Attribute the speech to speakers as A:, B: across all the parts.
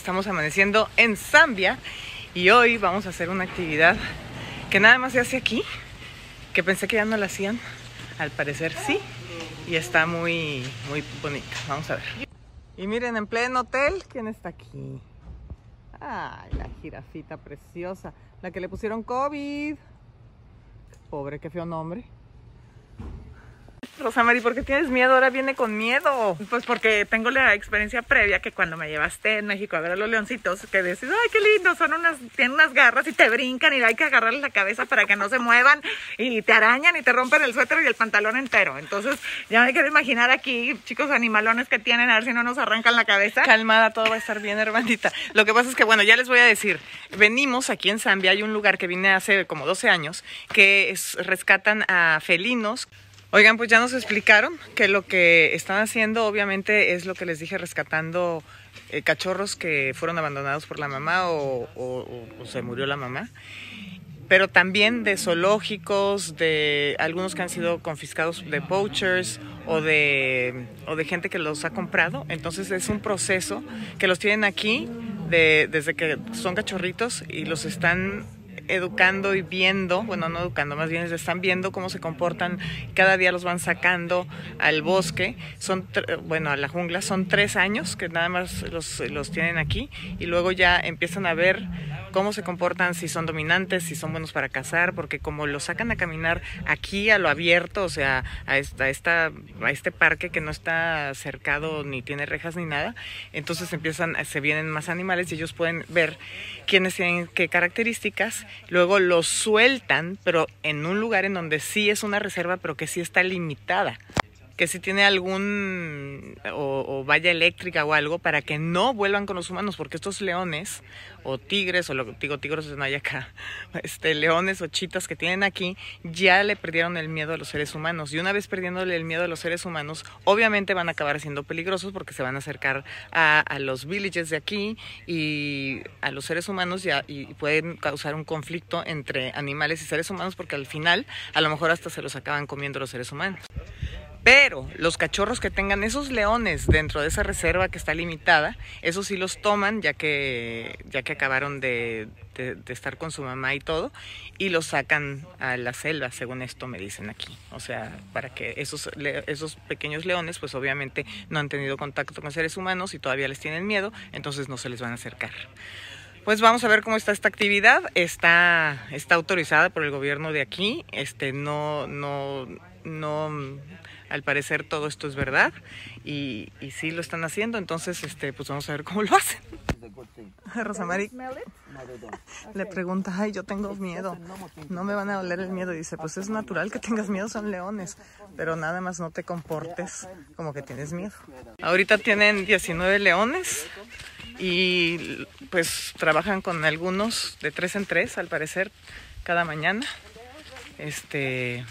A: Estamos amaneciendo en Zambia y hoy vamos a hacer una actividad que nada más se hace aquí, que pensé que ya no la hacían. Al parecer sí, y está muy, muy bonita. Vamos a ver. Y miren, en pleno hotel, ¿quién está aquí? Ay, la jirafita preciosa, la que le pusieron COVID. Pobre, qué feo nombre. Rosa Mari, ¿por qué tienes miedo? Ahora viene con miedo.
B: Pues porque tengo la experiencia previa que cuando me llevaste en México a ver a los leoncitos, que decís, ay, qué lindo, son unas, tienen unas garras y te brincan y hay que agarrarles la cabeza para que no se muevan y te arañan y te rompen el suéter y el pantalón entero. Entonces, ya me quiero imaginar aquí, chicos animalones que tienen, a ver si no nos arrancan la cabeza.
A: Calmada, todo va a estar bien, hermanita. Lo que pasa es que, bueno, ya les voy a decir, venimos aquí en Zambia, hay un lugar que vine hace como 12 años, que es, rescatan a felinos Oigan, pues ya nos explicaron que lo que están haciendo obviamente es lo que les dije, rescatando eh, cachorros que fueron abandonados por la mamá o, se murió la mamá, pero también de zoológicos, de algunos que han sido confiscados de poachers o de, o de gente que los ha comprado. Entonces es un proceso que los tienen aquí de, desde que son cachorritos y los están educando y viendo, bueno, no educando, más bien están viendo cómo se comportan, cada día los van sacando al bosque, son, bueno, a la jungla, son tres años que nada más los, los tienen aquí y luego ya empiezan a ver cómo se comportan, si son dominantes, si son buenos para cazar, porque como los sacan a caminar aquí a lo abierto, o sea, a, esta, esta, a este parque que no está cercado ni tiene rejas ni nada, entonces empiezan, se vienen más animales y ellos pueden ver quiénes tienen qué características, luego los sueltan, pero en un lugar en donde sí es una reserva, pero que sí está limitada que si tiene algún o, valla eléctrica o algo para que no vuelvan con los humanos, porque estos leones o tigres o lo digo tigres no hay acá, este leones o chitas que tienen aquí ya le perdieron el miedo a los seres humanos y una vez perdiéndole el miedo a los seres humanos, obviamente van a acabar siendo peligrosos porque se van a acercar a, los villages de aquí y a los seres humanos ya, y pueden causar un conflicto entre animales y seres humanos porque al final a lo mejor hasta se los acaban comiendo los seres humanos. Pero los cachorros que tengan esos leones dentro de esa reserva que está limitada, esos sí los toman ya que, ya que acabaron de, estar con su mamá y todo, y los sacan a la selva, según esto me dicen aquí. O sea, para que esos, esos pequeños leones, pues obviamente no han tenido contacto con seres humanos y todavía les tienen miedo, entonces no se les van a acercar. Pues vamos a ver cómo está esta actividad. Está, está autorizada por el gobierno de aquí. Este no, no, no al parecer todo esto es verdad y, y sí lo están haciendo, entonces este, pues vamos a ver cómo lo hacen. Rosamari le pregunta, ay, yo tengo miedo, no me van a doler el miedo. dice, pues es natural que tengas miedo, son leones, pero nada más no te comportes como que tienes miedo. Ahorita tienen 19 leones y pues trabajan con algunos de tres en tres, al parecer, cada mañana. Este,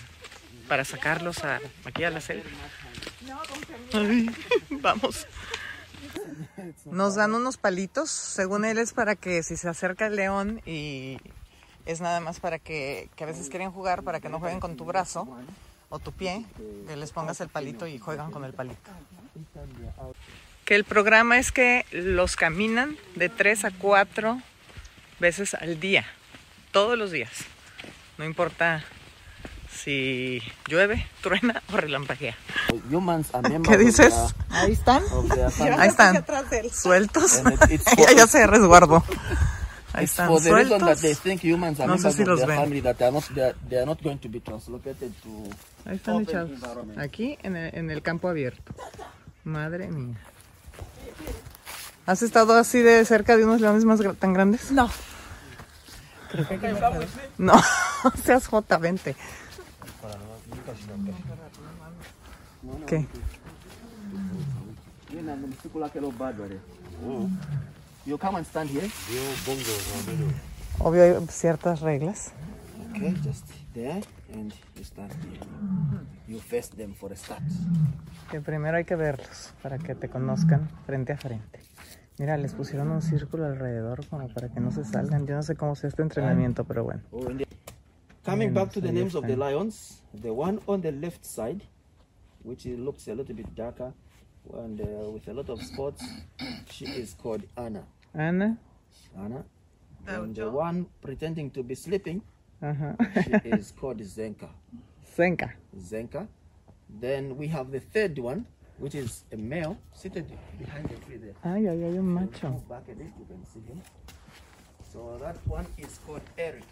A: para sacarlos a, aquí a la selva. vamos. Nos dan unos palitos, según él es para que si se acerca el león y es nada más para que, a veces quieren jugar, para que no jueguen con tu brazo o tu pie, que les pongas el palito y juegan con el palito. Que el programa es que los caminan de tres a cuatro veces al día, todos los días. No importa si llueve, truena o relampaguea. ¿Qué dices? Ahí están. Ahí están. Sueltos. ya se resguardo. Ahí están sueltos. No sé si los ven. Ahí están echados. Aquí en el, en el campo abierto. Madre mía. ¿Has estado así de cerca de unos leones más tan grandes?
B: No.
A: No, seas J, vente. ¿Qué? Obvio hay ciertas reglas.
C: Okay, just there and you start here. You face them for a start.
A: Que primero hay que verlos para que te conozcan frente a frente. Mira, les pusieron un círculo alrededor como para que no se salgan. Yo no sé cómo sea este entrenamiento, pero bueno.
C: Coming back to the names of the lions, the one on the left side, which looks a little bit darker, and uh, with a lot of spots. She is called Anna.
A: Anna?
C: Anna.
B: Oh,
C: And the one pretending to be sleeping,
A: Ajá.
C: she is called Zenka.
A: Senka.
C: Zenka. Then we have the third one, which is a male seated behind the tree there.
A: Ay, ay, ay, un
C: We'll
A: macho.
C: move back a bit, you can see him. So that one is called Eric.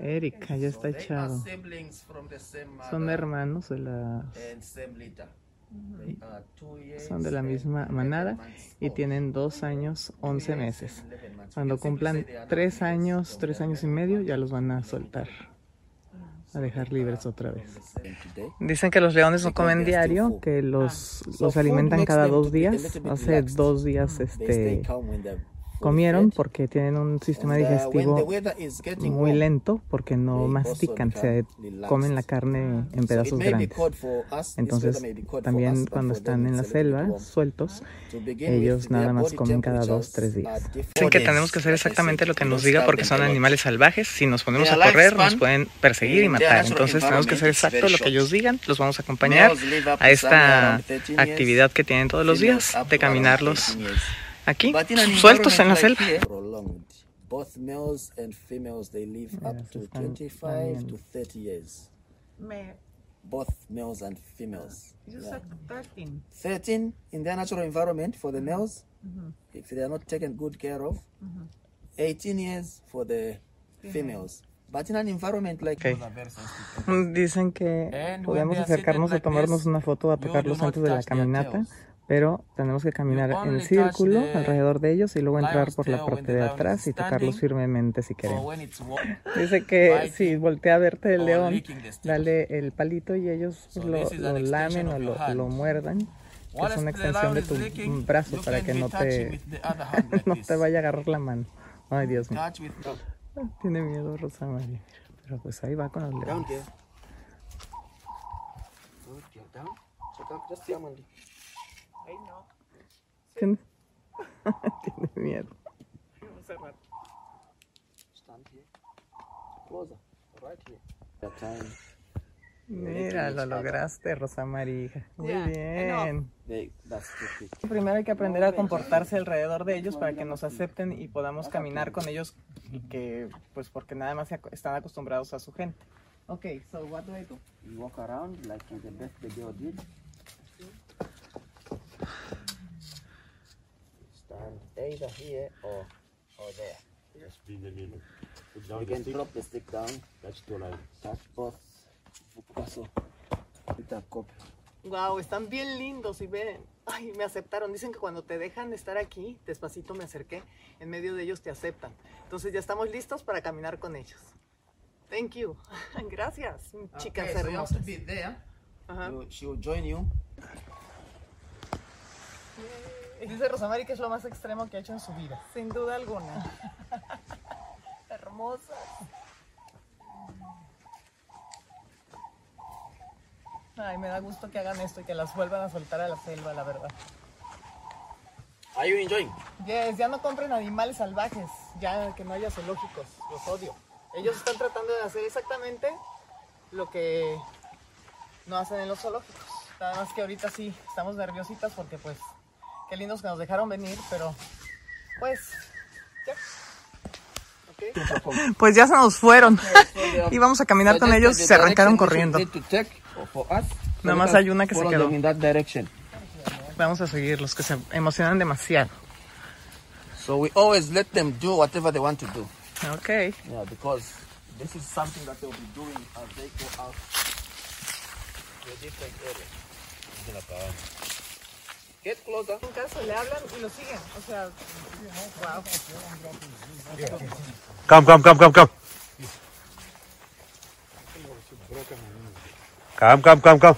A: Eric, ya está echado. Son hermanos de la... Son de la misma
C: 11
A: manada y tienen dos años,
C: Two
A: 11
C: years
A: meses.
C: and 11 months. We
A: Cuando cumplan tres años, tres años y medio, ya los van a soltar, a dejar libres otra vez. Dicen que los leones no comen diario, que los,
C: So
A: los alimentan cada dos días. Hace dos días este, comieron porque tienen un sistema digestivo muy lento porque no mastican, se comen la carne en pedazos grandes. Entonces, también cuando están en la selva, sueltos, ellos nada más comen cada dos, tres días. Dicen que tenemos que hacer exactamente lo que nos diga porque son animales salvajes. Si nos ponemos a correr, nos pueden perseguir y matar. Entonces tenemos que hacer exacto
C: very
A: lo que ellos digan. Los vamos a acompañar a esta
C: around 13 years,
A: actividad que tienen todos los días de caminarlos
C: 18 years.
A: Aquí, sueltos en la selva.
C: Both males and females they live up to
A: están
C: 25
A: lamiendo.
C: to 30 years. Both males and females.
B: you
C: Yeah.
B: said 13.
C: 13 in their natural environment for the males, if they are not taken good care of. 18 years for the females. But in an environment like
A: Okay. Dicen que podemos acercarnos a tomarnos una foto, a tocarlos antes de la caminata. Pero tenemos que caminar en círculo alrededor de ellos y luego entrar por la parte
C: the
A: de atrás y tocarlos firmemente si queremos. Dice que si voltea a verte el león, dale el palito y ellos lo, lo lamen o lo, lo muerdan, que es una extensión de tu brazo
C: you
A: para que no te, no te vaya a agarrar la mano. Ay, Dios mío.
C: With
A: Tiene miedo Rosa María. Pero pues ahí va con los
C: down
A: leones.
B: Ay, no.
A: Tiene, tiene miedo.
C: Stand here. Closer. Right here. That time
A: Mira, lo lograste, Rosa María. Muy
B: Ya,
A: bien.
C: quick.
A: Primero hay que aprender a comportarse alrededor de ellos para que nos acepten y podamos caminar con ellos y que, pues porque nada más están acostumbrados a su gente. Ok, so what do I do?
C: You walk around like the best girl did. Stand either here or or there.
D: Just be in the middle. Put
C: You
D: down the
C: can
D: stick.
C: drop the stick down.
D: That's two line.
C: Touch both. Copia.
A: Wow, están bien lindos y ven. Ay, me aceptaron. Dicen que cuando te dejan estar aquí, despacito me acerqué, en medio de ellos te aceptan. Entonces ya estamos listos para caminar con ellos. Thank you. Gracias, chicas
C: Okay, so you have to
A: hermosas.
C: be there.
A: Ajá.
C: You- she will join you.
A: Dice Rosamari que es lo más extremo que ha hecho en su vida.
B: Sin duda alguna.
A: Hermosas. Ay, me da gusto que hagan esto y que las vuelvan a soltar a la selva, la verdad.
C: Are you enjoying?
A: Yes, ya no compren animales salvajes, ya que no haya zoológicos, los odio. Ellos están tratando de hacer exactamente lo que no hacen en los zoológicos. Nada más que ahorita sí, estamos nerviositas porque pues, qué lindos que nos dejaron venir, pero pues, ya. Pues ya se nos fueron. Íbamos a caminar con ellos y se arrancaron corriendo. Nada más hay una que se quedó.
C: In that direction.
A: Vamos a seguirlos, que se emocionan demasiado.
C: So we always let them do whatever they want to do.
A: Ok.
C: Yeah, because this is something that they'll be doing as they go out to a different area. Get closer.
A: En caso le hablan y lo siguen, o sea, wow.
D: Come, come, come, come, come. Come, come, come, come.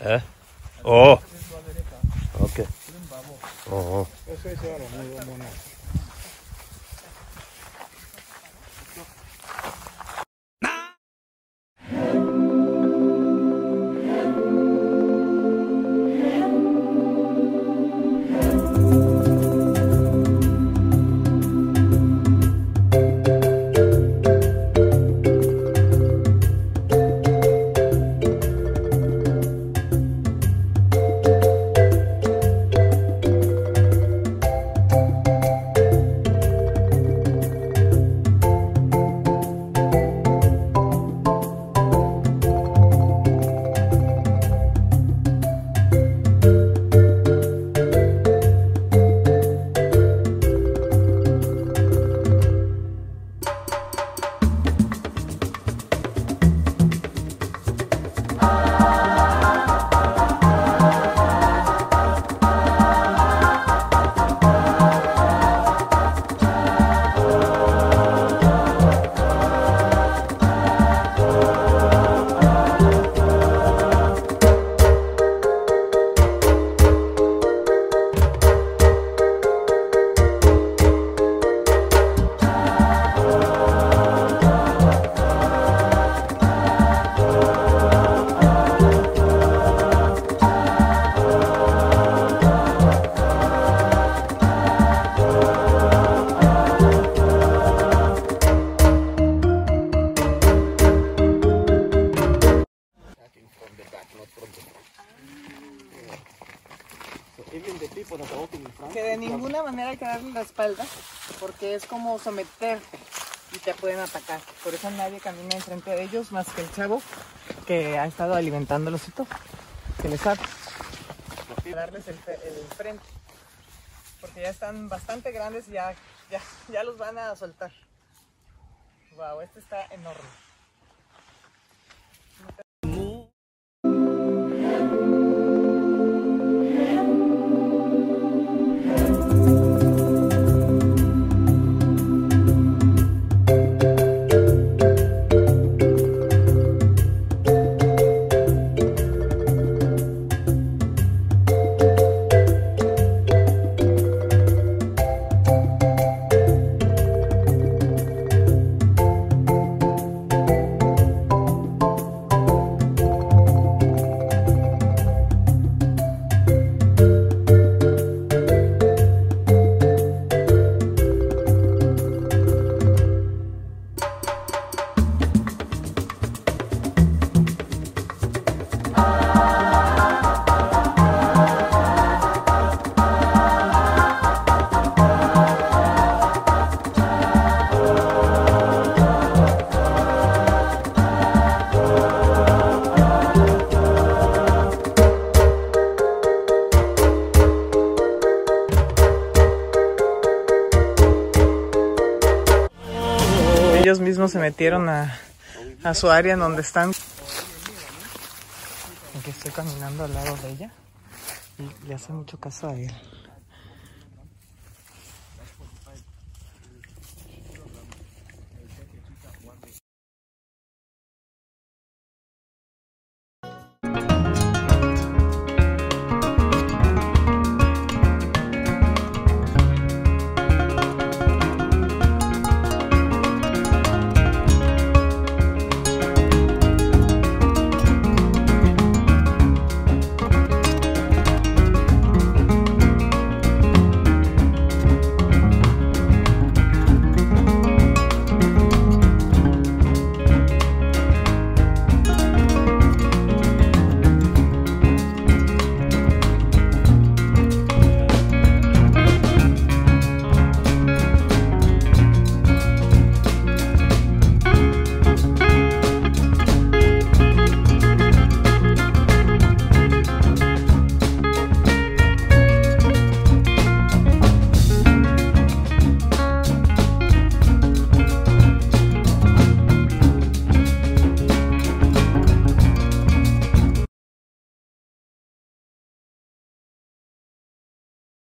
D: Eh? Oh. Okay. Oh.
A: Hay que la espalda porque es como someterte y te pueden atacar. Por eso nadie camina enfrente de ellos más que el chavo que ha estado alimentándolos y todo. Que les sabe. Darles el, el frente. Porque ya están bastante grandes y ya, ya, ya los van a soltar. Wow, este está enorme. Se metieron a, a su área en donde están. Aquí estoy caminando al lado de ella y le hace mucho caso a él.